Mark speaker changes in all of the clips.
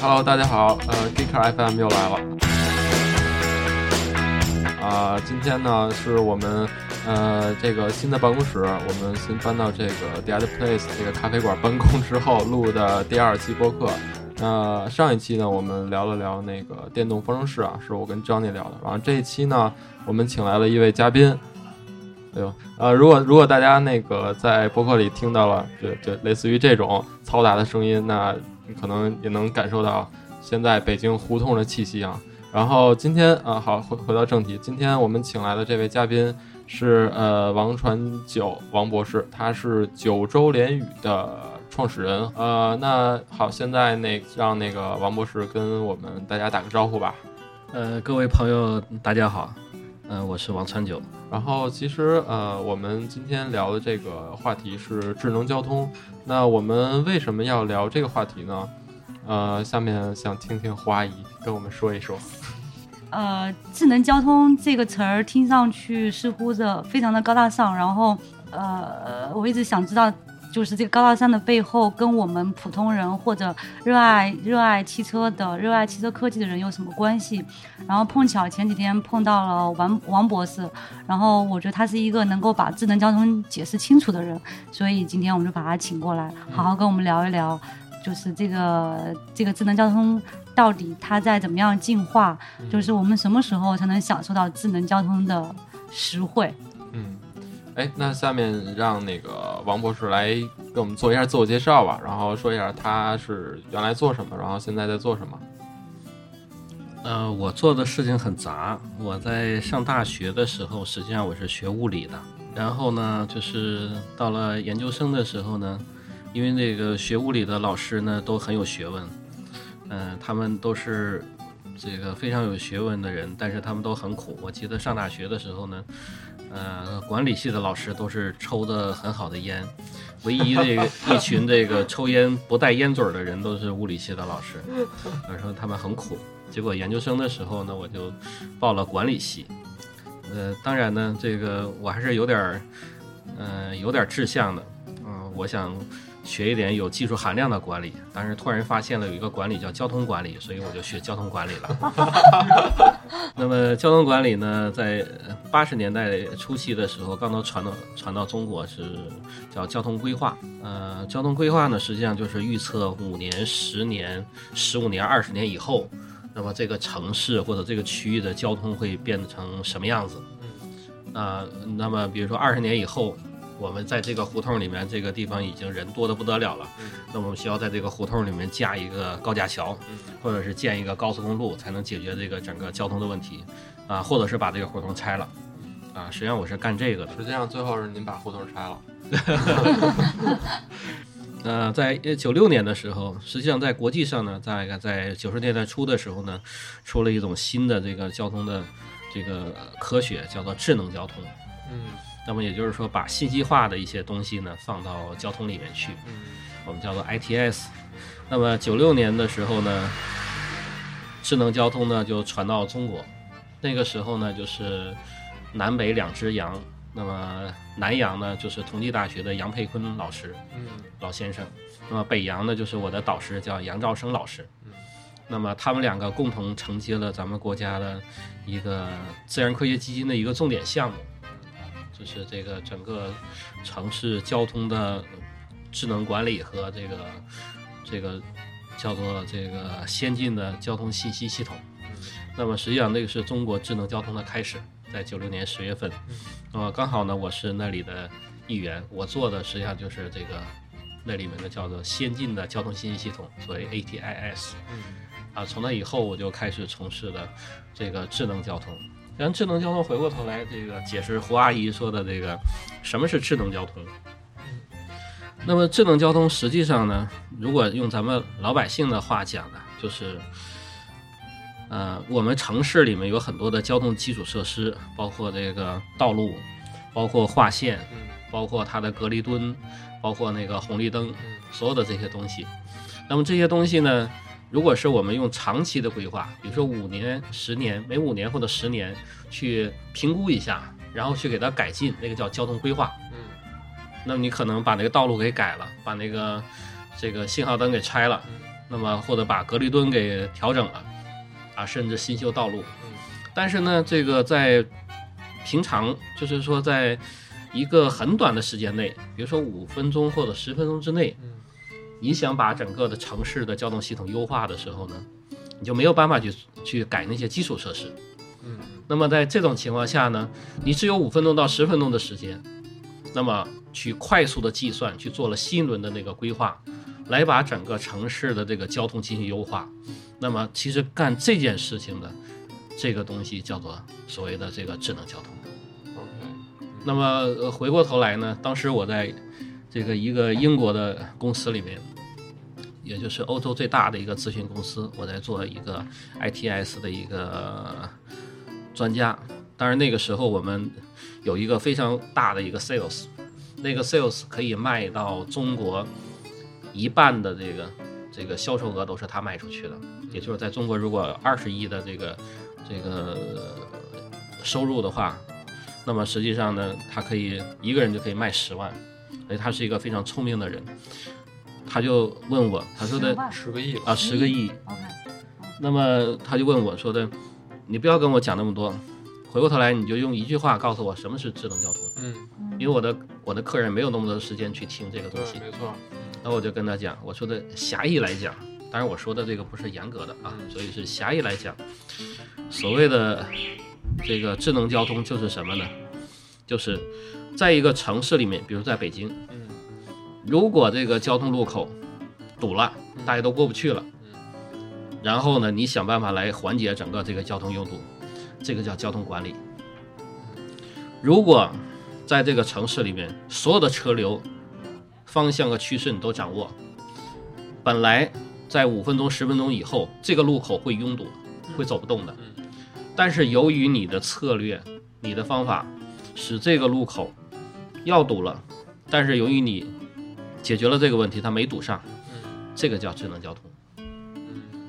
Speaker 1: Hello，大家好，呃，Geeker FM 又来了。啊、今天呢是我们呃这个新的办公室，我们新搬到这个 The Other Place 这个咖啡馆办公之后录的第二期播客。那、上一期呢，我们聊了聊那个电动方程式啊，是我跟 Johnny 聊的。然后这一期呢，我们请来了一位嘉宾。对吧，呃，如果如果大家那个在播客里听到了，就就类似于这种嘈杂的声音，那可能也能感受到现在北京胡同的气息啊。然后今天啊、好回回到正题，今天我们请来的这位嘉宾是呃王传九王博士，他是九州联语的创始人。呃，那好，现在那让那个王博士跟我们大家打个招呼吧。
Speaker 2: 呃，各位朋友，大家好，呃，我是王川九。
Speaker 1: 然后其实呃，我们今天聊的这个话题是智能交通。那我们为什么要聊这个话题呢？呃，下面想听听胡阿姨跟我们说一说。
Speaker 3: 呃，智能交通这个词儿听上去似乎的非常的高大上，然后呃，我一直想知道，就是这个高大上的背后跟我们普通人或者热爱热爱汽车的、热爱汽车科技的人有什么关系？然后碰巧前几天碰到了王王博士，然后我觉得他是一个能够把智能交通解释清楚的人，所以今天我们就把他请过来，好好跟我们聊一聊，就是这个这个智能交通到底它在怎么样进化，就是我们什么时候才能享受到智能交通的实惠？
Speaker 1: 嗯，哎，那下面让那个王博士来给我们做一下自我介绍吧，然后说一下他是原来做什么，然后现在在做什么。
Speaker 2: 呃，我做的事情很杂。我在上大学的时候，实际上我是学物理的。然后呢，就是到了研究生的时候呢，因为那个学物理的老师呢都很有学问，嗯、他们都是这个非常有学问的人，但是他们都很苦。我记得上大学的时候呢，呃，管理系的老师都是抽的很好的烟，唯一这个一群这个抽烟不带烟嘴儿的人都是物理系的老师，我说他们很苦。结果研究生的时候呢，我就报了管理系。呃，当然呢，这个我还是有点儿，呃，有点儿志向的。嗯、我想学一点有技术含量的管理。但是突然发现了有一个管理叫交通管理，所以我就学交通管理了。那么交通管理呢，在八十年代初期的时候，刚刚传到传到中国是叫交通规划。呃，交通规划呢，实际上就是预测五年、十年、十五年、二十年以后，那么这个城市或者这个区域的交通会变成什么样子？啊、那么比如说二十年以后，我们在这个胡同里面，这个地方已经人多的不得了了，那我们需要在这个胡同里面架一个高架桥，或者是建一个高速公路，才能解决这个整个交通的问题，啊，或者是把这个胡同拆了，啊，实际上我是干这个的。
Speaker 1: 实际上最后是您把胡同拆了。
Speaker 2: 呃，在九六年的时候，实际上在国际上呢，在在九十年代初的时候呢，出了一种新的这个交通的这个科学，叫做智能交通。
Speaker 1: 嗯
Speaker 2: 那么也就是说，把信息化的一些东西呢放到交通里面去，
Speaker 1: 嗯
Speaker 2: 我们叫做 ITS。那么九六年的时候呢，智能交通呢就传到中国。那个时候呢，就是南北两只羊。那么南洋呢，就是同济大学的杨佩坤老师，
Speaker 1: 嗯
Speaker 2: 老先生。那么北洋呢，就是我的导师，叫杨兆生老师。
Speaker 1: 嗯
Speaker 2: 那么他们两个共同承接了咱们国家的一个自然科学基金的一个重点项目，就是这个整个城市交通的智能管理和这个这个叫做这个先进的交通信息系统。那么实际上那个是中国智能交通的开始，在九六年十月份。那么刚好呢，我是那里的一员，我做的实际上就是这个那里面的叫做先进的交通信息系统，所谓 ATIS。
Speaker 1: 嗯
Speaker 2: 啊，从那以后我就开始从事的这个智能交通。然后智能交通回过头来，这个解释胡阿姨说的这个什么是智能交通。那么智能交通实际上呢，如果用咱们老百姓的话讲呢，就是，呃，我们城市里面有很多的交通基础设施，包括这个道路，包括划线，
Speaker 1: 嗯
Speaker 2: 包括它的隔离墩，包括那个红绿灯，所有的这些东西。那么这些东西呢，如果是我们用长期的规划，比如说五年、十年，每五年或者十年去评估一下，然后去给它改进，那个叫交通规划。
Speaker 1: 嗯
Speaker 2: 那么你可能把那个道路给改了，把那个这个信号灯给拆了，那么或者把隔离墩给调整了，啊，甚至新修道路。但是呢，这个在平常就是说，在一个很短的时间内，比如说五分钟或者十分钟之内，你想把整个的城市的交通系统优化的时候呢，你就没有办法去去改那些基础设施。
Speaker 1: 嗯，
Speaker 2: 那么在这种情况下呢，你只有五分钟到十分钟的时间，那么去快速的计算，去做了新一轮的那个规划，来把整个城市的这个交通进行优化。那么其实干这件事情的这个东西叫做所谓的这个智能交通。
Speaker 1: OK，
Speaker 2: 那么呃回过头来呢，当时我在这个一个英国的公司里面，也就是欧洲最大的一个咨询公司，我在做一个 ITS 的一个专家。当然那个时候我们有一个非常大的一个 sales，那个 sales 可以卖到中国一半的这个这个销售额都是他卖出去的，也就是在中国如果二十亿的这个这个收入的话，那么实际上呢，他可以一个人就可以卖十万，所以他是一个非常聪明的人。他就问我，他说的
Speaker 3: 十
Speaker 1: 个亿，
Speaker 2: 啊，十个亿。
Speaker 3: OK，
Speaker 2: 那么他就问我说的，你不要跟我讲那么多，回过头来你就用一句话告诉我什么是智能交通，
Speaker 1: 嗯，
Speaker 2: 因为我的我的客人没有那么多时间去听这个东西，。
Speaker 1: 没错，
Speaker 2: 那我就跟他讲，我说的狭义来讲，当然我说的这个不是严格的啊，
Speaker 1: 嗯
Speaker 2: 所以是狭义来讲，所谓的这个智能交通就是什么呢？就是在一个城市里面，比如在北京，
Speaker 1: 嗯
Speaker 2: 如果这个交通路口堵了，大家都过不去了，然后呢，你想办法来缓解整个这个交通拥堵，这个叫交通管理。如果在这个城市里面，所有的车流方向和趋势你都掌握，本来在五分钟、十分钟以后，这个路口会拥堵，会走不动的。但是由于你的策略、你的方法，使这个路口要堵了，但是由于你解决了这个问题，它没堵上，这个叫智能交通。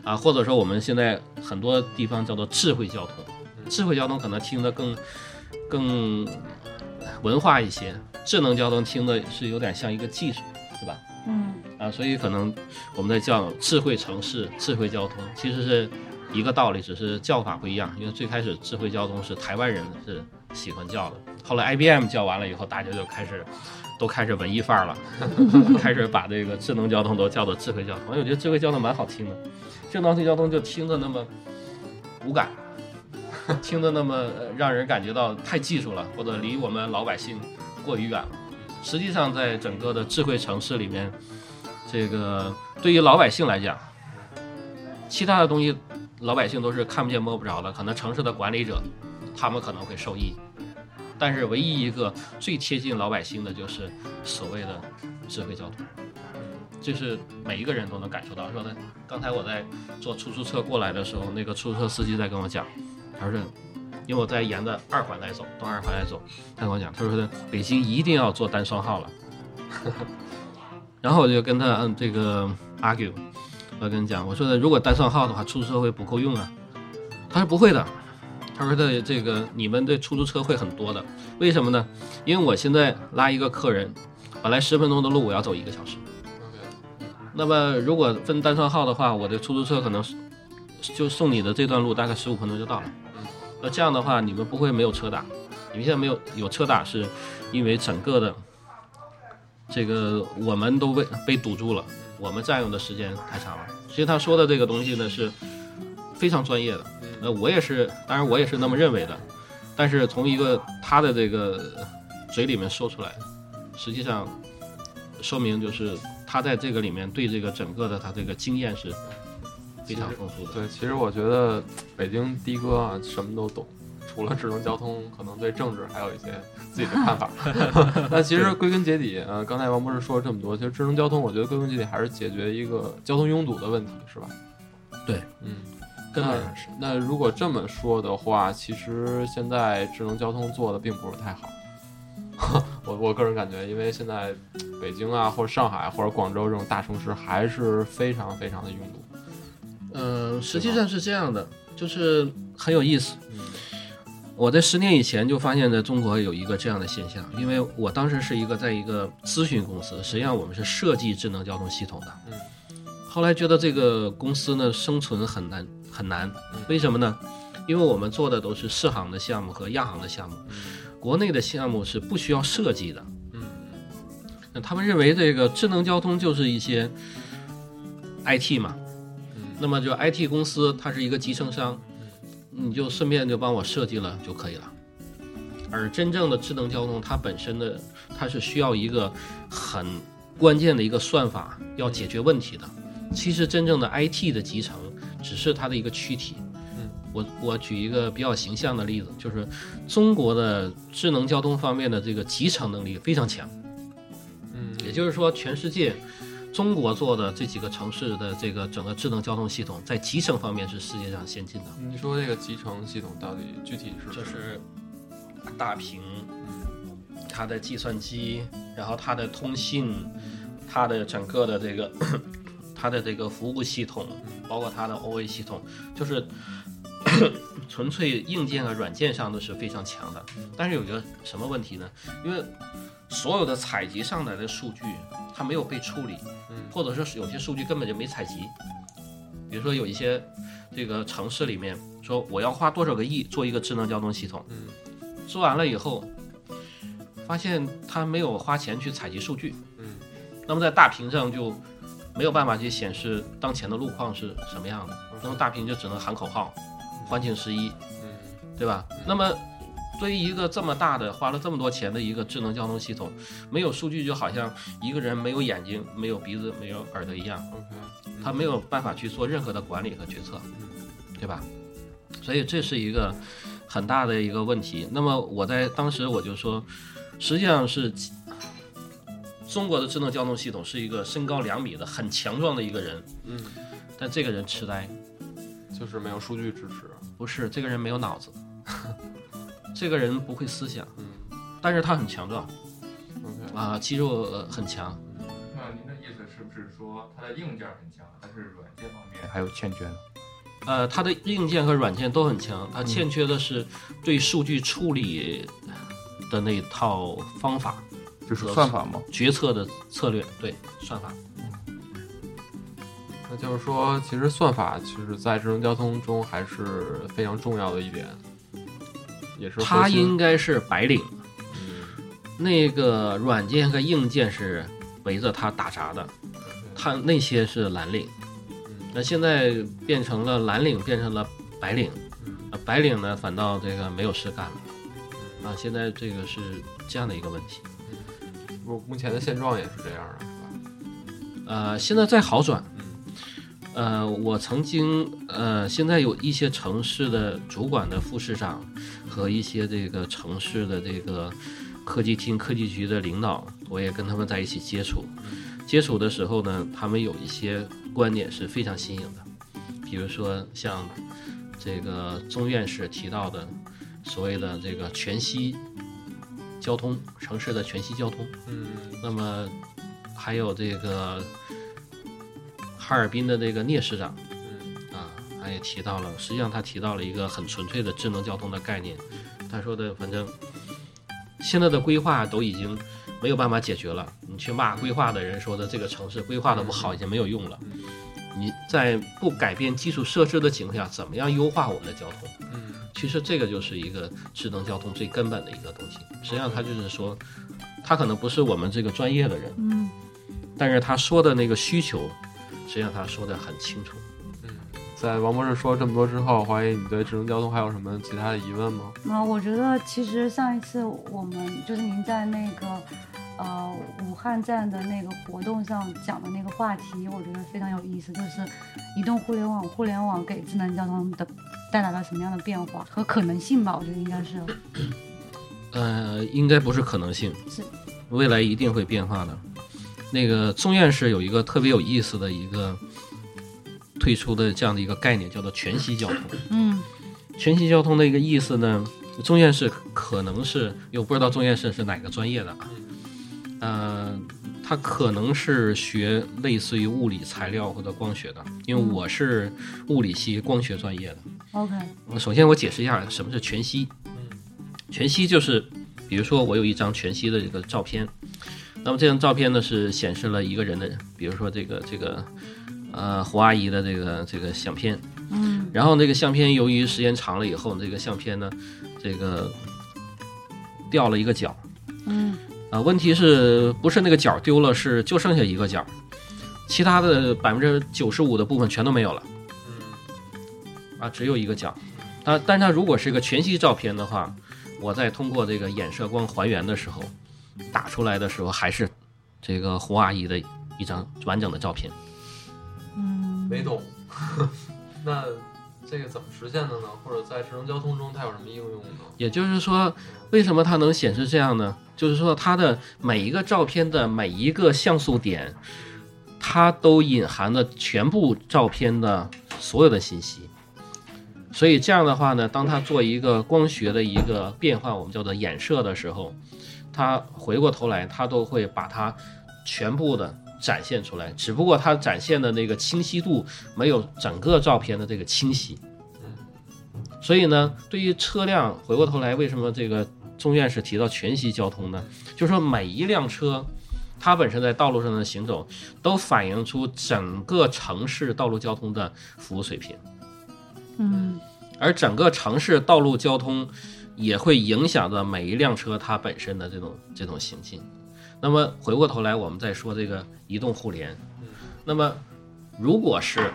Speaker 2: 啊，或者说我们现在很多地方叫做智慧交通，智慧交通可能听得更更文化一些，智能交通听的是有点像一个技术，是吧？
Speaker 3: 嗯
Speaker 2: 啊，所以可能我们在叫智慧城市、智慧交通，其实是一个道理，只是叫法不一样。因为最开始智慧交通是台湾人是喜欢叫的，后来 IBM 叫完了以后，大家就开始都开始文艺范儿了，开始把这个智能交通都叫做智慧交通。我觉得智慧交通蛮好听的，智能交通就听着那么无感。听着那么让人感觉到太技术了，或者离我们老百姓过于远了。实际上，在整个的智慧城市里面，这个对于老百姓来讲，其他的东西老百姓都是看不见摸不着的，可能城市的管理者他们可能会受益，但是唯一一个最贴近老百姓的就是所谓的智慧交通，就是每一个人都能感受到。说的，刚才我在坐出租车过来的时候，那个出租车司机在跟我讲，他说。因为我在沿着二环来走，东二环来走，他跟我讲，他说的北京一定要做单双号了。然后我就跟他嗯这个 argue，我跟你讲，我说的如果单双号的话，出租车会不够用啊。他说不会的，他说的这个你们的出租车会很多的，为什么呢？因为我现在拉一个客人，本来十分钟的路我要走一个小时，那么如果分单双号的话，我的出租车可能就送你的这段路大概十五分钟就到了。那这样的话，你们不会没有车打，你们现在没有有车打，是因为整个的这个我们都被被堵住了，我们占用的时间太长了。其实他说的这个东西呢是非常专业的，呃，我也是，当然我也是那么认为的，但是从一个他的这个嘴里面说出来，实际上说明就是他在这个里面对这个整个的他这个经验是非常丰富的。
Speaker 1: 对，其实我觉得北京的哥啊，什么都懂，除了智能交通，可能对政治还有一些自己的看法。那其实归根结底，呃，刚才王博士说了这么多，其实智能交通，我觉得归根结底还是解决一个交通拥堵的问题，是吧？
Speaker 2: 对，
Speaker 1: 嗯。
Speaker 2: 根本
Speaker 1: 那
Speaker 2: 上是。
Speaker 1: 那如果这么说的话，其实现在智能交通做的并不是太好。我我个人感觉，因为现在北京啊，或者上海或者广州这种大城市还是非常非常的拥堵。
Speaker 2: 嗯，实际上是这样的，就是很有意思。我在十年以前就发现，在中国有一个这样的现象，因为我当时是一个在一个咨询公司，实际上我们是设计智能交通系统的。
Speaker 1: 嗯。
Speaker 2: 后来觉得这个公司呢生存很难很难，为什么呢？因为我们做的都是适航的项目和亚航的项目，国内的项目是不需要设计的。
Speaker 1: 嗯。
Speaker 2: 那他们认为这个智能交通就是一些 IT 嘛，那么就 IT 公司它是一个集成商。你就顺便就帮我设计了就可以了，而真正的智能交通，它本身的它是需要一个很关键的一个算法要解决问题的。其实真正的 IT 的集成只是它的一个躯体。
Speaker 1: 嗯，
Speaker 2: 我我举一个比较形象的例子，就是中国的智能交通方面的这个集成能力非常强。
Speaker 1: 嗯，
Speaker 2: 也就是说全世界。中国做的这几个城市的这个整个智能交通系统，在集成方面是世界上先进的。
Speaker 1: 你说这个集成系统到底具体是？
Speaker 2: 就是大屏，它的计算机，然后它的通信，它的整个的这个 它的这个服务系统，包括它的 OA 系统，就是纯粹硬件和软件上都是非常强的。但是有一个什么问题呢？因为所有的采集上来的数据。它没有被处理，或者说有些数据根本就没采集。比如说有一些这个城市里面说我要花多少个亿做一个智能交通系统，做完了以后，发现他没有花钱去采集数据，嗯那么在大屏上就没有办法去显示当前的路况是什么样的，那么大屏就只能喊口号，欢庆十一，嗯对吧？那么。对于一个这么大的、花了这么多钱的一个智能交通系统，没有数据就好像一个人没有眼睛、没有鼻子、没有耳朵一样，他没有办法去做任何的管理和决策，对吧？所以这是一个很大的一个问题。那么我在当时我就说，实际上是中国的智能交通系统是一个身高两米的很强壮的一个人，
Speaker 1: 嗯，
Speaker 2: 但这个人痴呆，
Speaker 1: 就是没有数据支持，
Speaker 2: 不是这个人没有脑子。这个人不会思想，
Speaker 1: 嗯，
Speaker 2: 但是他很强壮啊，肌肉很强。
Speaker 4: 那您的意思是不是说他的硬件很强，但是软件方面还有欠缺呢？
Speaker 2: 呃，他的硬件和软件都很强，他欠缺的是对数据处理的那套方法，
Speaker 4: 就是算法吗？
Speaker 2: 决策的策略，对，算法。
Speaker 1: 那就是说，其实算法其实，在智能交通中还是非常重要的一点。也是，
Speaker 2: 它应该是白领，那个软件和硬件是围着它打杂的，它那些是蓝领，那现在变成了蓝领，变成了白领，啊，白领呢反倒这个没有事干了，啊，现在这个是这样的一个问题，
Speaker 1: 目目前的现状也是这样的，是吧？
Speaker 2: 呃，现在在好转。呃，我曾经呃，现在有一些城市的主管的副市长和一些这个城市的这个科技厅、科技局的领导，我也跟他们在一起接触。接触的时候呢，他们有一些观点是非常新颖的，比如说像这个钟院士提到的所谓的这个全息交通，城市的全息交通。
Speaker 1: 嗯，
Speaker 2: 那么还有这个。哈尔滨的那个聂市长，啊，他也提到了，实际上他提到了一个很纯粹的智能交通的概念。他说的，反正现在的规划都已经没有办法解决了。你去骂规划的人说的这个城市规划的不好，已经没有用了。你在不改变基础设施的情况下，怎么样优化我们的交通？
Speaker 1: 嗯，
Speaker 2: 其实这个就是一个智能交通最根本的一个东西。实际上，他就是说，他可能不是我们这个专业的人，
Speaker 3: 嗯，
Speaker 2: 但是他说的那个需求。实际上他说的很清楚。
Speaker 1: 嗯，在王博士说了这么多之后，怀疑你对智能交通还有什么其他的疑问吗？
Speaker 3: 啊，我觉得其实上一次我们就是您在那个呃武汉站的那个活动上讲的那个话题，我觉得非常有意思，就是移动互联网，互联网给智能交通的带来了什么样的变化和可能性吧？我觉得应该是。
Speaker 2: 呃，应该不是可能性，
Speaker 3: 是
Speaker 2: 未来一定会变化的。那个钟院士有一个特别有意思的一个推出的这样的一个概念，叫做全息交通。
Speaker 3: 嗯，
Speaker 2: 全息交通的一个意思呢，钟院士可能是，我不知道钟院士是哪个专业的啊，呃，他可能是学类似于物理、材料或者光学的，因为我是物理系光学专业的。
Speaker 3: OK，
Speaker 2: 首先我解释一下什么是全息。全息就是，比如说我有一张全息的这个照片，那么这张照片呢是显示了一个人的，比如说这个这个呃胡阿姨的这个这个相片，
Speaker 3: 嗯
Speaker 2: 然后那个相片由于时间长了以后，这个相片呢这个掉了一个角，
Speaker 3: 嗯
Speaker 2: 啊，问题是不是那个角丢了，是就剩下一个角，其他的百分之九十五的部分全都没有了。啊，只有一个角。它，但它如果是一个全息照片的话，我在通过这个衍射光还原的时候，打出来的时候还是这个胡阿姨的一张完整的照片。
Speaker 3: 嗯，
Speaker 1: 没懂。那这个怎么实现的呢？或者在智能交通中它有什么应用呢？
Speaker 2: 也就是说，为什么它能显示这样呢？就是说，它的每一个照片的每一个像素点，它都隐含了全部照片的所有的信息。所以这样的话呢，当它做一个光学的一个变换，我们叫做衍射的时候，它回过头来，他都会把它全部的展现出来。只不过他展现的那个清晰度没有整个照片的这个清晰。所以呢，对于车辆，回过头来，为什么这个钟院士提到全息交通呢？就是说每一辆车，它本身在道路上的行走，都反映出整个城市道路交通的服务水平。
Speaker 3: 嗯
Speaker 2: 而整个城市道路交通也会影响到每一辆车它本身的这种这种行进。那么回过头来，我们再说这个移动互联。那么如果是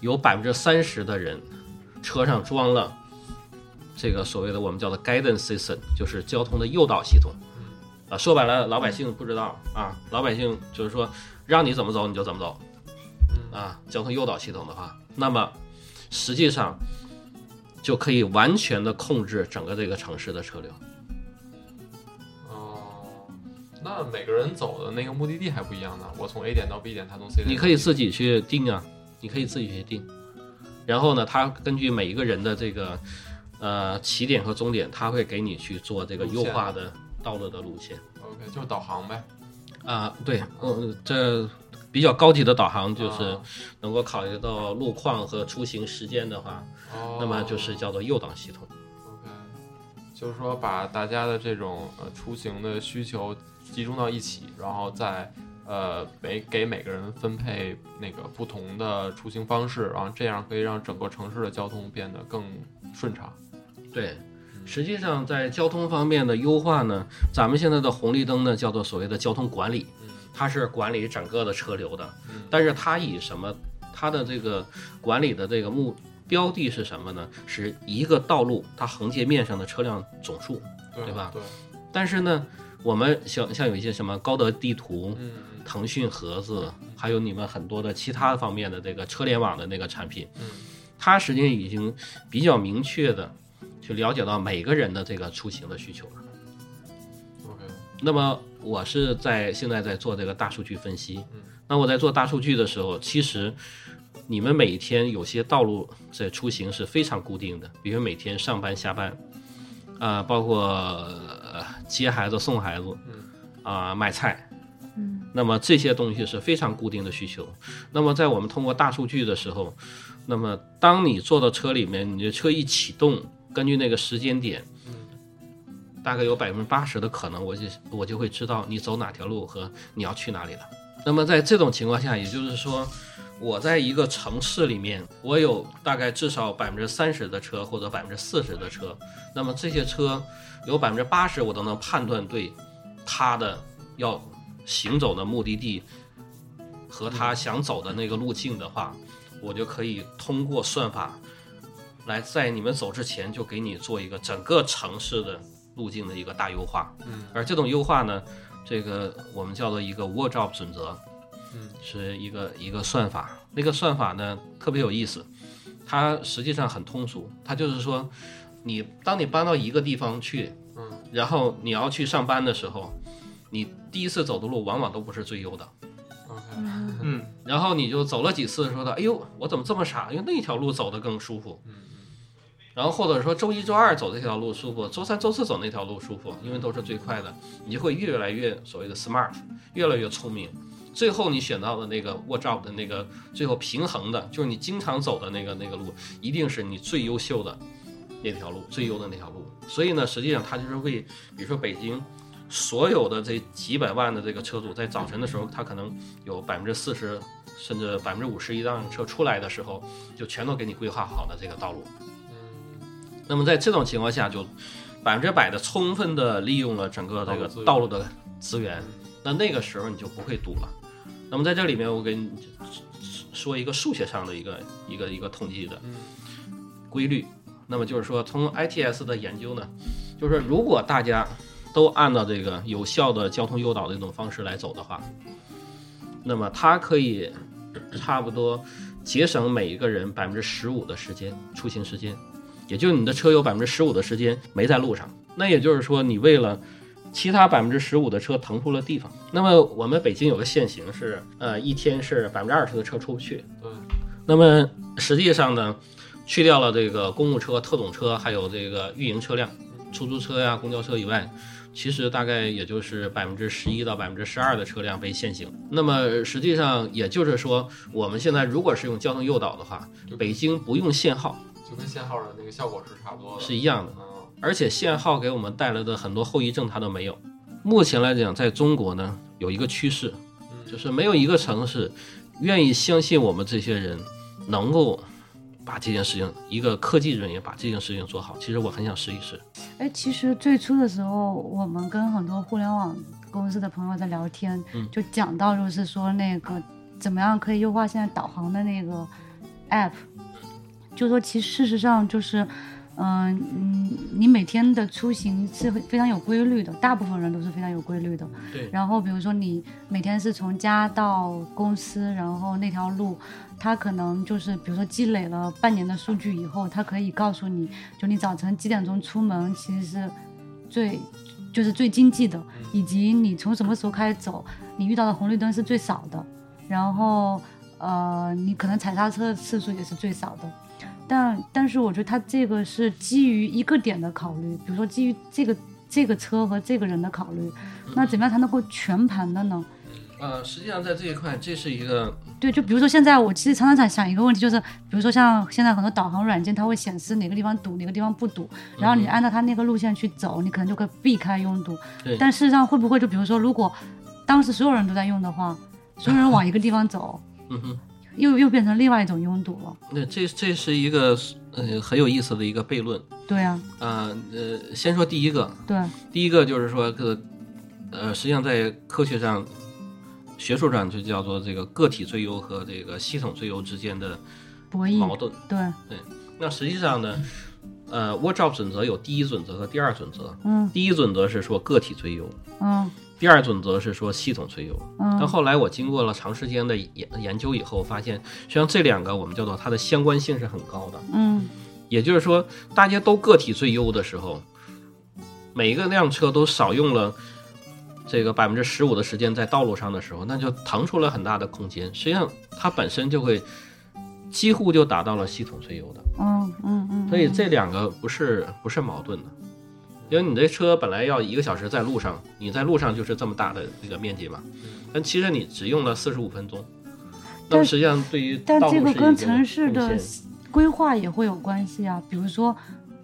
Speaker 2: 有百分之三十的人车上装了这个所谓的我们叫做 guidance system，就是交通的诱导系统。啊，说白了，老百姓不知道啊，老百姓就是说让你怎么走你就怎么走。啊，交通诱导系统的话，那么实际上就可以完全的控制整个这个城市的车流。
Speaker 1: 哦，那每个人走的那个目的地还不一样呢。我从 A 点到 B 点，他从 C 点，
Speaker 2: 你可以自己去定啊，你可以自己去定。然后呢，他根据每一个人的这个呃起点和终点，他会给你去做这个优化的道路的路线
Speaker 1: OK，就是导航呗。
Speaker 2: 啊。对，嗯，这比较高级的导航就是
Speaker 1: 哦。
Speaker 2: 能够考虑到路况和出行时间的话，
Speaker 1: 哦，
Speaker 2: 那么就是叫做诱导系统。
Speaker 1: OK，就是说把大家的这种呃出行的需求集中到一起，然后再呃每给每个人分配那个不同的出行方式，然后这样可以让整个城市的交通变得更顺畅。
Speaker 2: 对，实际上在交通方面的优化呢，咱们现在的红绿灯呢叫做所谓的交通管理，它是管理整个的车流的，
Speaker 1: 嗯
Speaker 2: 但是它以什么？它的这个管理的这个目标的是什么呢？是一个道路它横截面上的车辆总数。
Speaker 1: 对
Speaker 2: 对吧
Speaker 1: 对，
Speaker 2: 但是呢，我们像像有一些什么高德地图、
Speaker 1: 嗯
Speaker 2: 腾讯盒子，还有你们很多的其他方面的这个车联网的那个产品，
Speaker 1: 嗯
Speaker 2: 它实际上已经比较明确的去了解到每个人的这个出行的需求了。那么我是在现在在做这个大数据分析。
Speaker 1: 嗯，
Speaker 2: 那我在做大数据的时候，其实你们每天有些道路在出行是非常固定的，比如每天上班下班，啊、包括、呃、接孩子送孩子，啊、买菜，
Speaker 3: 嗯。
Speaker 2: 那么这些东西是非常固定的需求。那么在我们通过大数据的时候，那么当你坐到车里面，你的车一启动，根据那个时间点，大概有百分之八十的可能，我就我就会知道你走哪条路和你要去哪里了。那么在这种情况下，也就是说，我在一个城市里面，我有大概至少百分之三十的车或者百分之四十的车，那么这些车有百分之八十我都能判断对它的要行走的目的地和他想走的那个路径的话，我就可以通过算法来在你们走之前就给你做一个整个城市的路径的一个大优化。
Speaker 1: 嗯
Speaker 2: 而这种优化呢，这个我们叫做一个 Wardrop 准则，
Speaker 1: 嗯，
Speaker 2: 是一个一个算法。那个算法呢特别有意思，它实际上很通俗，它就是说，你当你搬到一个地方去，
Speaker 1: 嗯，
Speaker 2: 然后你要去上班的时候，你第一次走的路往往都不是最优的。
Speaker 1: ，OK，
Speaker 3: 嗯
Speaker 4: 嗯，
Speaker 2: 然后你就走了几次，说的，哎呦，我怎么这么傻？因为那条路走得更舒服。
Speaker 1: 嗯
Speaker 2: 然后或者说周一周二走这条路舒服，周三周四走那条路舒服，因为都是最快的，你就会越来越所谓的 smart，越来越聪明。最后你选到的那个 watch out 的那个最后平衡的，就是你经常走的那个那个路，一定是你最优秀的那条路，最优的那条路。所以呢，实际上它就是为，比如说北京所有的这几百万的这个车主，在早晨的时候，他可能有百分之四十甚至百分之五十一辆车出来的时候，就全都给你规划好了这个道路。那么在这种情况下，就百分之百的充分的利用了整个这个
Speaker 1: 道路
Speaker 2: 的资源，那那个时候你就不会堵了。那么在这里面，我给你说一个数学上的一个一个一个统计的规律。那么就是说，从 ITS 的研究呢，就是如果大家都按照这个有效的交通诱导的这种方式来走的话，那么它可以差不多节省每一个人百分之十五的时间出行时间，也就是你的车有百分之十五的时间没在路上。那也就是说，你为了其他百分之十五的车腾出了地方。那么我们北京有个限行是，呃，一天是百分之二十的车出不去。
Speaker 1: 嗯。
Speaker 2: 那么实际上呢，去掉了这个公务车、特种车，还有这个运营车辆，出租车呀、公交车以外，其实大概也就是百分之十一到百分之十二的车辆被限行。那么实际上也就是说，我们现在如果是用交通诱导的话，北京不用限号
Speaker 1: 就跟限号的那个效果是差不多的。
Speaker 2: 是一样的。
Speaker 1: 嗯，
Speaker 2: 而且限号给我们带来的很多后遗症它都没有。目前来讲，在中国呢有一个趋势，就是没有一个城市愿意相信我们这些人能够把这件事情，一个科技人员把这件事情做好。其实我很想试一试。
Speaker 3: 哎，其实最初的时候，我们跟很多互联网公司的朋友在聊天，
Speaker 2: 嗯
Speaker 3: 就讲到就是说那个怎么样可以优化现在导航的那个 app，就说其实事实上就是，嗯嗯，你每天的出行是非常有规律的，大部分人都是非常有规律的。
Speaker 2: 对
Speaker 3: 然后比如说你每天是从家到公司，然后那条路，它可能就是比如说积累了半年的数据以后，它可以告诉你，就你早晨几点钟出门其实是最就是最经济的，以及你从什么时候开始走，你遇到的红绿灯是最少的，然后呃，你可能踩刹车的次数也是最少的。但但是我觉得它这个是基于一个点的考虑，比如说基于这个这个车和这个人的考虑，那怎么样才能够全盘的呢？
Speaker 2: 呃，实际上在这一块，这是一个
Speaker 3: 对，就比如说现在我其实常常在想一个问题，就是比如说像现在很多导航软件，它会显示哪个地方堵，哪个地方不堵，然后你按照它那个路线去走，你可能就可以避开拥堵。
Speaker 2: 对
Speaker 3: 但事实上会不会就比如说，如果当时所有人都在用的话，所有人往一个地方走，
Speaker 2: 嗯哼，
Speaker 3: 又又变成另外一种拥堵了。
Speaker 2: 那这这是一个呃很有意思的一个悖论。
Speaker 3: 对啊，
Speaker 2: 呃呃，先说第一个，
Speaker 3: 对，
Speaker 2: 第一个就是说个，呃，实际上在科学上、学术上就叫做这个个体最优和这个系统最优之间的
Speaker 3: 博弈，
Speaker 2: 矛盾。
Speaker 3: 对对，
Speaker 2: 那实际上呢，呃，Watch 准则有第一准则和第二准则。
Speaker 3: 嗯
Speaker 2: 第一准则是说个体最优，
Speaker 3: 嗯
Speaker 2: 第二准则是说系统最优。但
Speaker 3: 嗯
Speaker 2: 后来我经过了长时间的研研究以后，发现实际上这两个我们叫做它的相关性是很高的。
Speaker 3: 嗯
Speaker 2: 也就是说，大家都个体最优的时候，每一个辆车都少用了这个百分之十五的时间在道路上的时候，那就腾出了很大的空间。实际上，它本身就会几乎就达到了系统最优的。
Speaker 3: 嗯嗯嗯，
Speaker 2: 所以这两个不是不是矛盾的，因为你这车本来要一个小时在路上，你在路上就是这么大的这个面积嘛，但其实你只用了四十五分钟。
Speaker 3: 但
Speaker 2: 实际上对于
Speaker 3: 但这个跟城市的规划也会有关系啊。比如说，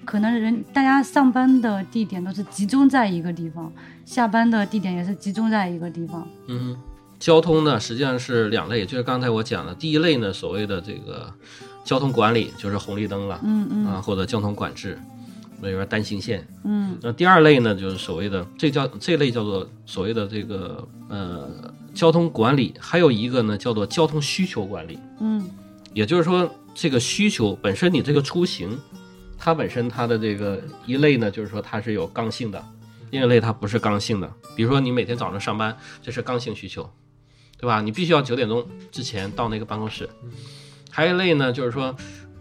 Speaker 3: 可能人大家上班的地点都是集中在一个地方，下班的地点也是集中在一个地方。
Speaker 2: 嗯，交通呢实际上是两类，就是刚才我讲的，第一类呢所谓的这个交通管理，就是红绿灯了、
Speaker 3: 嗯嗯
Speaker 2: 啊，或者交通管制，比如说单行线。
Speaker 3: 嗯
Speaker 2: 那第二类呢，就是所谓的这叫这类叫做所谓的这个呃交通管理，还有一个呢叫做交通需求管理。
Speaker 3: 嗯
Speaker 2: 也就是说，这个需求本身，你这个出行，它本身它的这个一类呢，就是说它是有刚性的，另一类它不是刚性的。比如说你每天早上上班，这是刚性需求，对吧？你必须要九点钟之前到那个办公室。还有一类呢，就是说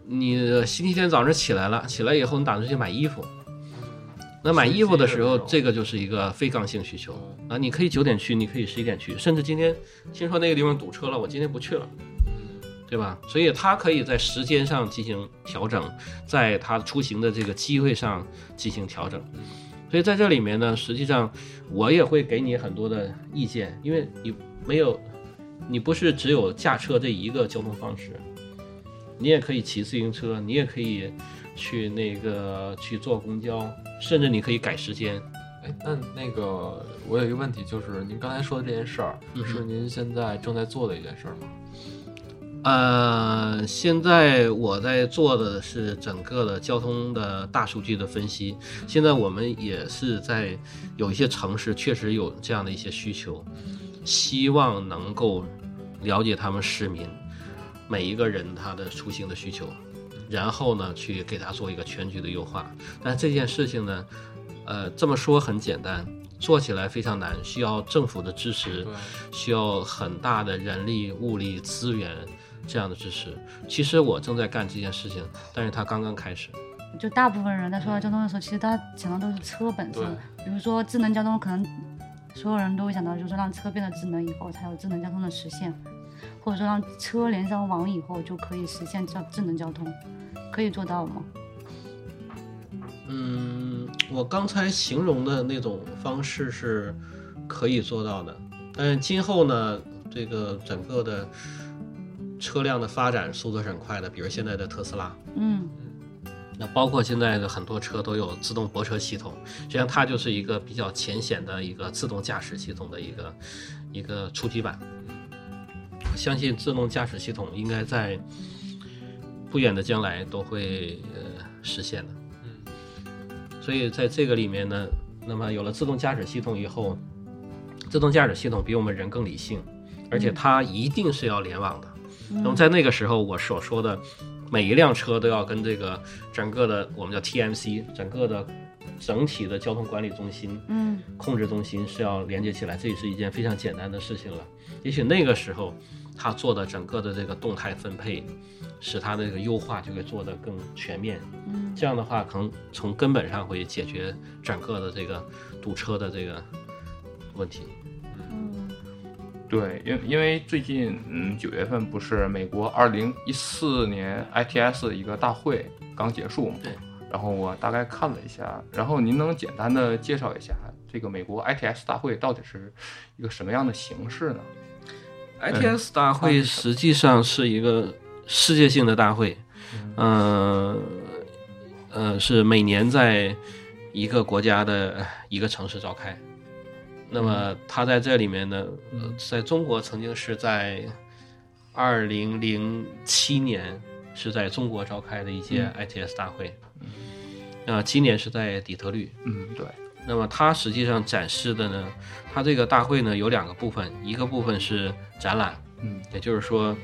Speaker 2: 你星期天早上起来了，起来以后你打算去买衣服。那买衣服的时候，这个就是一个非刚性需求啊！你可以九点去，你可以十一点去，甚至今天听说那个地方堵车了，我今天不去了。对吧？所以他可以在时间上进行调整，在他出行的这个机会上进行调整。所以在这里面呢，实际上我也会给你很多的意见，因为你没有，你不是只有驾车这一个交通方式，你也可以骑自行车，你也可以去那个去坐公交，甚至你可以改时间。
Speaker 1: 哎，那那个我有一个问题，就是您刚才说的这件事儿，
Speaker 2: 嗯
Speaker 1: 是您现在正在做的一件事儿吗？
Speaker 2: 呃，现在我在做的是整个的交通的大数据的分析。现在我们也是在有一些城市确实有这样的一些需求，希望能够了解他们市民每一个人他的出行的需求，然后呢去给他做一个全局的优化。但这件事情呢，呃，这么说很简单，做起来非常难，需要政府的支持。需要很大的人力、物力资源这样的支持。其实我正在干这件事情，但是它刚刚开始。
Speaker 3: 就大部分人在说到交通的时候，其实大家想到都是车本身。比如说智能交通，可能所有人都会想到，就是让车变得智能以后，才有智能交通的实现，或者说让车连上网以后，就可以实现叫智能交通，可以做到吗？
Speaker 2: 嗯，我刚才形容的那种方式是可以做到的，但是今后呢，这个整个的车辆的发展速度是很快的，比如现在的特斯拉。
Speaker 3: 嗯
Speaker 2: 那包括现在的很多车都有自动泊车系统，实际上它就是一个比较浅显的一个自动驾驶系统的一个一个初级版。我相信自动驾驶系统应该在不远的将来都会呃实现的。
Speaker 1: 嗯，
Speaker 2: 所以在这个里面呢，那么有了自动驾驶系统以后，自动驾驶系统比我们人更理性，而且它一定是要联网的。那么在那个时候，我所说的每一辆车都要跟这个整个的我们叫 TMC，整个的整体的交通管理中心、
Speaker 3: 嗯
Speaker 2: 控制中心是要连接起来，这也是一件非常简单的事情了。也许那个时候，他做的整个的这个动态分配，使它的这个优化就会做得更全面。
Speaker 3: 嗯
Speaker 2: 这样的话，可能从根本上会解决整个的这个堵车的这个问题。
Speaker 3: 嗯
Speaker 4: 对，因因为最近，嗯，九月份不是美国二零一四年 ITS 一个大会刚结束嘛？
Speaker 2: 对。
Speaker 4: 然后我大概看了一下，然后您能简单的介绍一下这个美国 ITS 大会到底是一个什么样的形式呢？
Speaker 2: ITS 大会实际上是一个世界性的大会，嗯。呃是每年在一个国家的一个城市召开。那么它在这里面呢，呃在中国曾经是在二零零七年是在中国召开的一届 ITS 大会，呃，今年是在底特律。
Speaker 4: 嗯，对，
Speaker 2: 那么它实际上展示的呢，它这个大会呢有两个部分，一个部分是展览，
Speaker 4: 嗯
Speaker 2: 也就是说，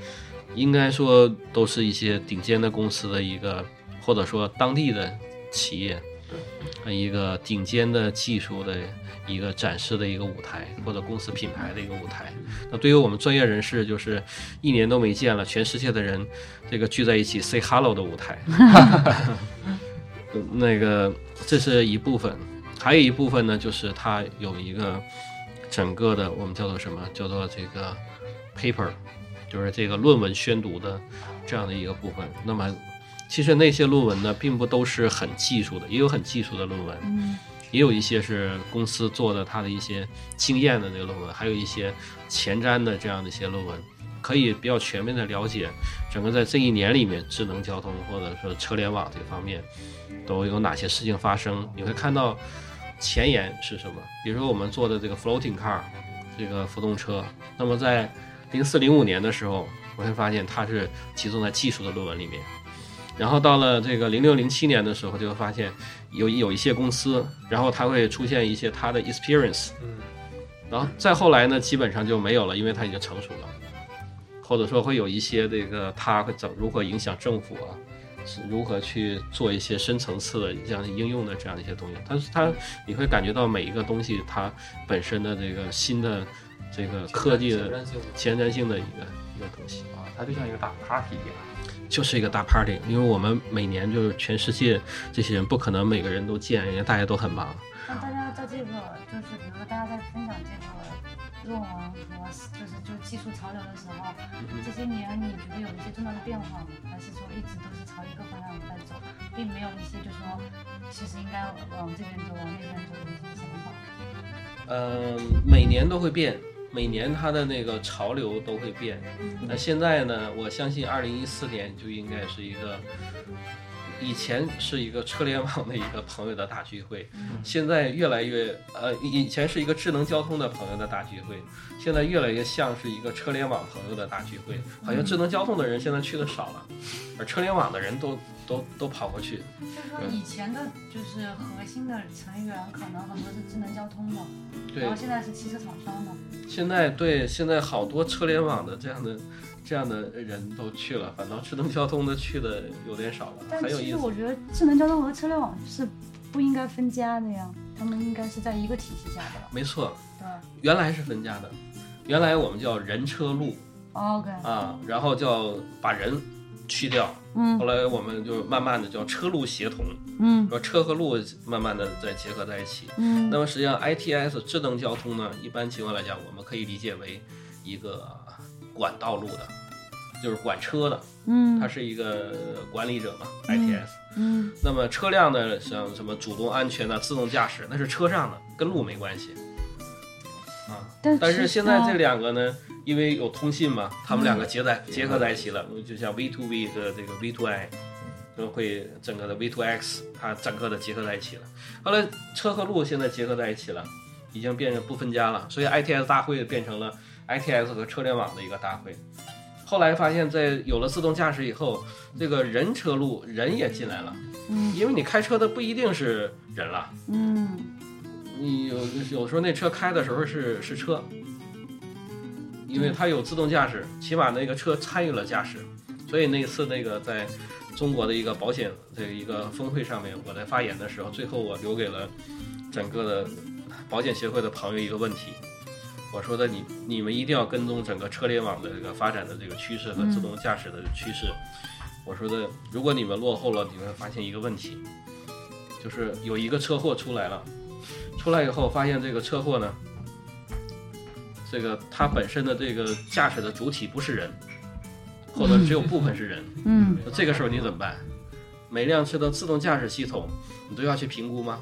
Speaker 2: 应该说都是一些顶尖的公司的一个，或者说当地的企业，呃一个顶尖的技术的一个展示的一个舞台，或者公司品牌的一个舞台。那对于我们专业人士，就是一年都没见了，全世界的人这个聚在一起 say hello 的舞台。呃 那个这是一部分，还有一部分呢，就是它有一个整个的我们叫做什么？叫做这个 paper，就是这个论文宣读的这样的一个部分。那么其实那些论文呢，并不都是很技术的，也有很技术的论文，
Speaker 3: 嗯
Speaker 2: 也有一些是公司做的它的一些经验的那个论文，还有一些前瞻的这样的一些论文，可以比较全面的了解整个在这一年里面智能交通或者说车联网这方面都有哪些事情发生。你会看到前沿是什么，比如说我们做的这个 floating car 这个浮动车，那么在零四零五年的时候，我会发现它是集中在技术的论文里面。然后到了这个零六零七年的时候，就会发现有有一些公司，然后它会出现一些它的 experience，
Speaker 1: 嗯。
Speaker 2: 然后再后来呢，基本上就没有了，因为它已经成熟了，或者说会有一些这个它会怎如何影响政府啊，是如何去做一些深层次的这样应用的这样一些东西，但是它你会感觉到每一个东西它本身的这个新的这个科技的
Speaker 1: 前瞻性的
Speaker 2: 前瞻性的一个一个东西。
Speaker 4: 啊，它就像一个大 party 一样。
Speaker 2: 就是一个大 party，因为我们每年就是全世界这些人不可能每个人都见，因为大家都很忙。
Speaker 3: 那大家在这个就是比如说大家在分享这个论文和就是就技术潮流的时候，这些年你觉得有一些重大的变化吗？还是说一直都是朝一个方向在走，并没有一些就是说其实应该往这边走往那边走的一些想法？
Speaker 2: 嗯，每年都会变，每年它的那个潮流都会变。那现在呢，我相信二零一四年就应该是一个以前是一个车联网的一个朋友的大聚会，
Speaker 3: 嗯
Speaker 2: 现在越来越呃，以以前是一个智能交通的朋友的大聚会，现在越来越像是一个车联网朋友的大聚会。好像智能交通的人现在去的少了，而车联网的人都都都跑过去。
Speaker 3: 就是说以前的就是核心的成员可能很多是智能交通的，然后，现在是汽车厂商的。
Speaker 2: 现在对现在好多车联网的这样的这样的人都去了，反倒智能交通的去的有点少了，
Speaker 3: 但
Speaker 2: 很有意思。
Speaker 3: 其实我觉得智能交通和车联网是不应该分家的呀，他们应该是在一个体系下的。
Speaker 2: 没错，
Speaker 3: 对。
Speaker 2: 原来是分家的，原来我们叫人车路
Speaker 3: ，OK，
Speaker 2: 啊，然后叫把人去掉，
Speaker 3: 嗯。
Speaker 2: 后来我们就慢慢的叫车路协同，
Speaker 3: 嗯。
Speaker 2: 说车和路慢慢的再结合在一起。
Speaker 3: 嗯。
Speaker 2: 那么实际上 ITS 智能交通呢，一般情况来讲，我们可以理解为一个管道路的，就是管车的，
Speaker 3: 嗯，他
Speaker 2: 是一个管理者嘛
Speaker 3: 嗯
Speaker 2: ，ITS。
Speaker 3: 嗯
Speaker 2: 那么车辆的像什么主动安全啊、自动驾驶，那是车上的，跟路没关系。啊，
Speaker 3: 但
Speaker 2: 但是现在这两个呢，因为有通信嘛，他们两个结在结合在一起了，就像 V to V 和这个 V to I，就会整个的 V to X，它整个的结合在一起了。后来车和路现在结合在一起了，已经变成不分家了，所以 ITS 大会变成了 ITS 和车联网的一个大会。后来发现，在有了自动驾驶以后，这个人车路人也进来了，
Speaker 3: 嗯。
Speaker 2: 因为你开车的不一定是人了，
Speaker 3: 嗯。
Speaker 2: 你有有时候那车开的时候是是车，因为它有自动驾驶，起码那个车参与了驾驶，所以那次那个在中国的一个保险的一个峰会上面，我在发言的时候，最后我留给了整个的保险协会的朋友一个问题，我说的你你们一定要跟踪整个车联网的这个发展的这个趋势和自动驾驶的趋势。我说的，如果你们落后了，你会发现一个问题，就是有一个车祸出来了，出来以后发现这个车祸呢，这个它本身的这个驾驶的主体不是人，或者只有部分是人，
Speaker 3: 嗯
Speaker 2: 这个时候你怎么办？每辆车的自动驾驶系统，你都要去评估吗？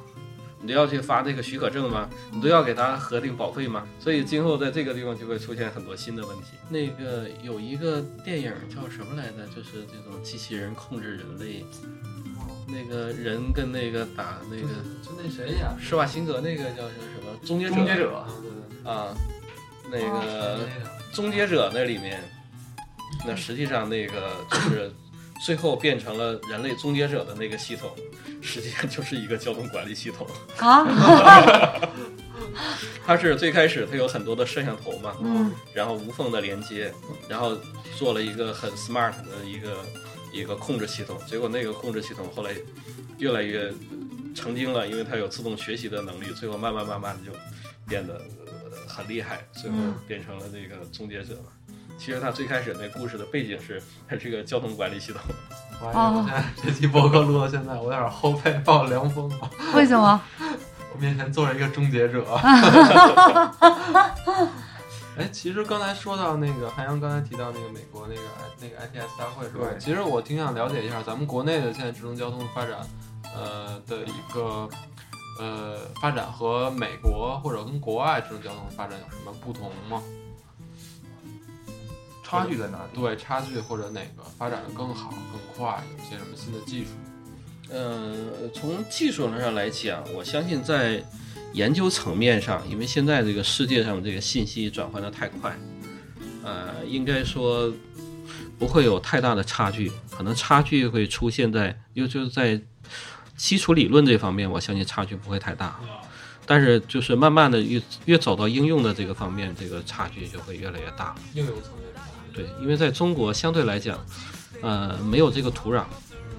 Speaker 2: 你都要去发这个许可证吗？你都要给他核定保费吗？所以今后在这个地方就会出现很多新的问题。那个有一个电影叫什么来着？就是这种机器人控制人类，那个人跟那个打那个
Speaker 1: 就那谁呀？
Speaker 2: 施瓦辛格那个叫什么终结者？
Speaker 4: 终结者
Speaker 1: 啊，
Speaker 2: 那个终结者那里面，那实际上那个就是最后变成了人类终结者的那个系统，实际上就是一个交通管理系统。
Speaker 3: 啊
Speaker 2: 它是最开始它有很多的摄像头嘛，
Speaker 3: 嗯
Speaker 2: 然后无缝的连接，然后做了一个很 smart 的一个一个控制系统。结果那个控制系统后来越来越成精了，因为它有自动学习的能力，最后慢慢慢慢的就变得、呃很厉害，最后
Speaker 3: 嗯
Speaker 2: 变成了这个终结者嘛。其实它最开始那故事的背景是它是个交通管理系统。
Speaker 1: 我还我现在这期博客录到现在，我有点后背冒凉风了。
Speaker 3: 为什么？
Speaker 1: 我面前坐着一个终结者。哎，其实刚才说到那个韩阳，刚才提到那个美国那个那个 ITS 大会是吧？
Speaker 4: 对
Speaker 1: 其实我挺想了解一下咱们国内的现在智能交通的发展，呃的一个呃发展和美国或者跟国外智能交通的发展有什么不同吗？
Speaker 4: 差距在哪里？
Speaker 1: 对，差距或者哪个发展的更好更快，有些什么新的技术？
Speaker 2: 呃，从技术上来讲，我相信在研究层面上，因为现在这个世界上这个信息转换的太快，呃，应该说不会有太大的差距，可能差距会出现在，又就是在基础理论这方面，我相信差距不会太大。但是就是慢慢的越越走到应用的这个方面，这个差距就会越来越大。
Speaker 1: 应用层面，
Speaker 2: 对，因为在中国相对来讲，呃，没有这个土壤，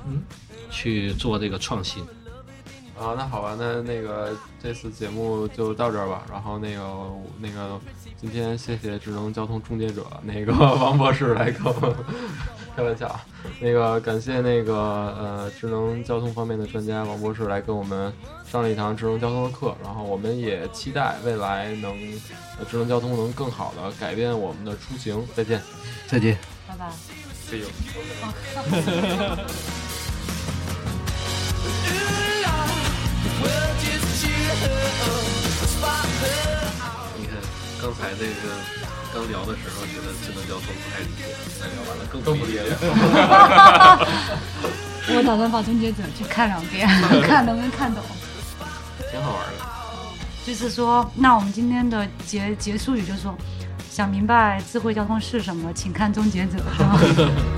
Speaker 1: 嗯，
Speaker 2: 去做这个创新。
Speaker 1: 啊，那好吧，那那个这次节目就到这儿吧。然后那个那个，今天谢谢智能交通终结者那个王博士来跟我开玩笑啊，那个感谢那个呃智能交通方面的专家王博士来跟我们上了一堂智能交通的课。然后我们也期待未来能、呃智能交通能更好的改变我们的出行。再见。
Speaker 2: 再见。
Speaker 3: 拜拜。
Speaker 2: 你看刚才那个刚聊的时候，觉得智能交通不太理解，再聊完了更不理解。
Speaker 5: 我打算把《终结者》去看两遍，看能不能看懂。
Speaker 2: 挺好玩的。
Speaker 5: 就是说，那我们今天的结结束语就是说，想明白智慧交通是什么，请看《终结者》，是吗？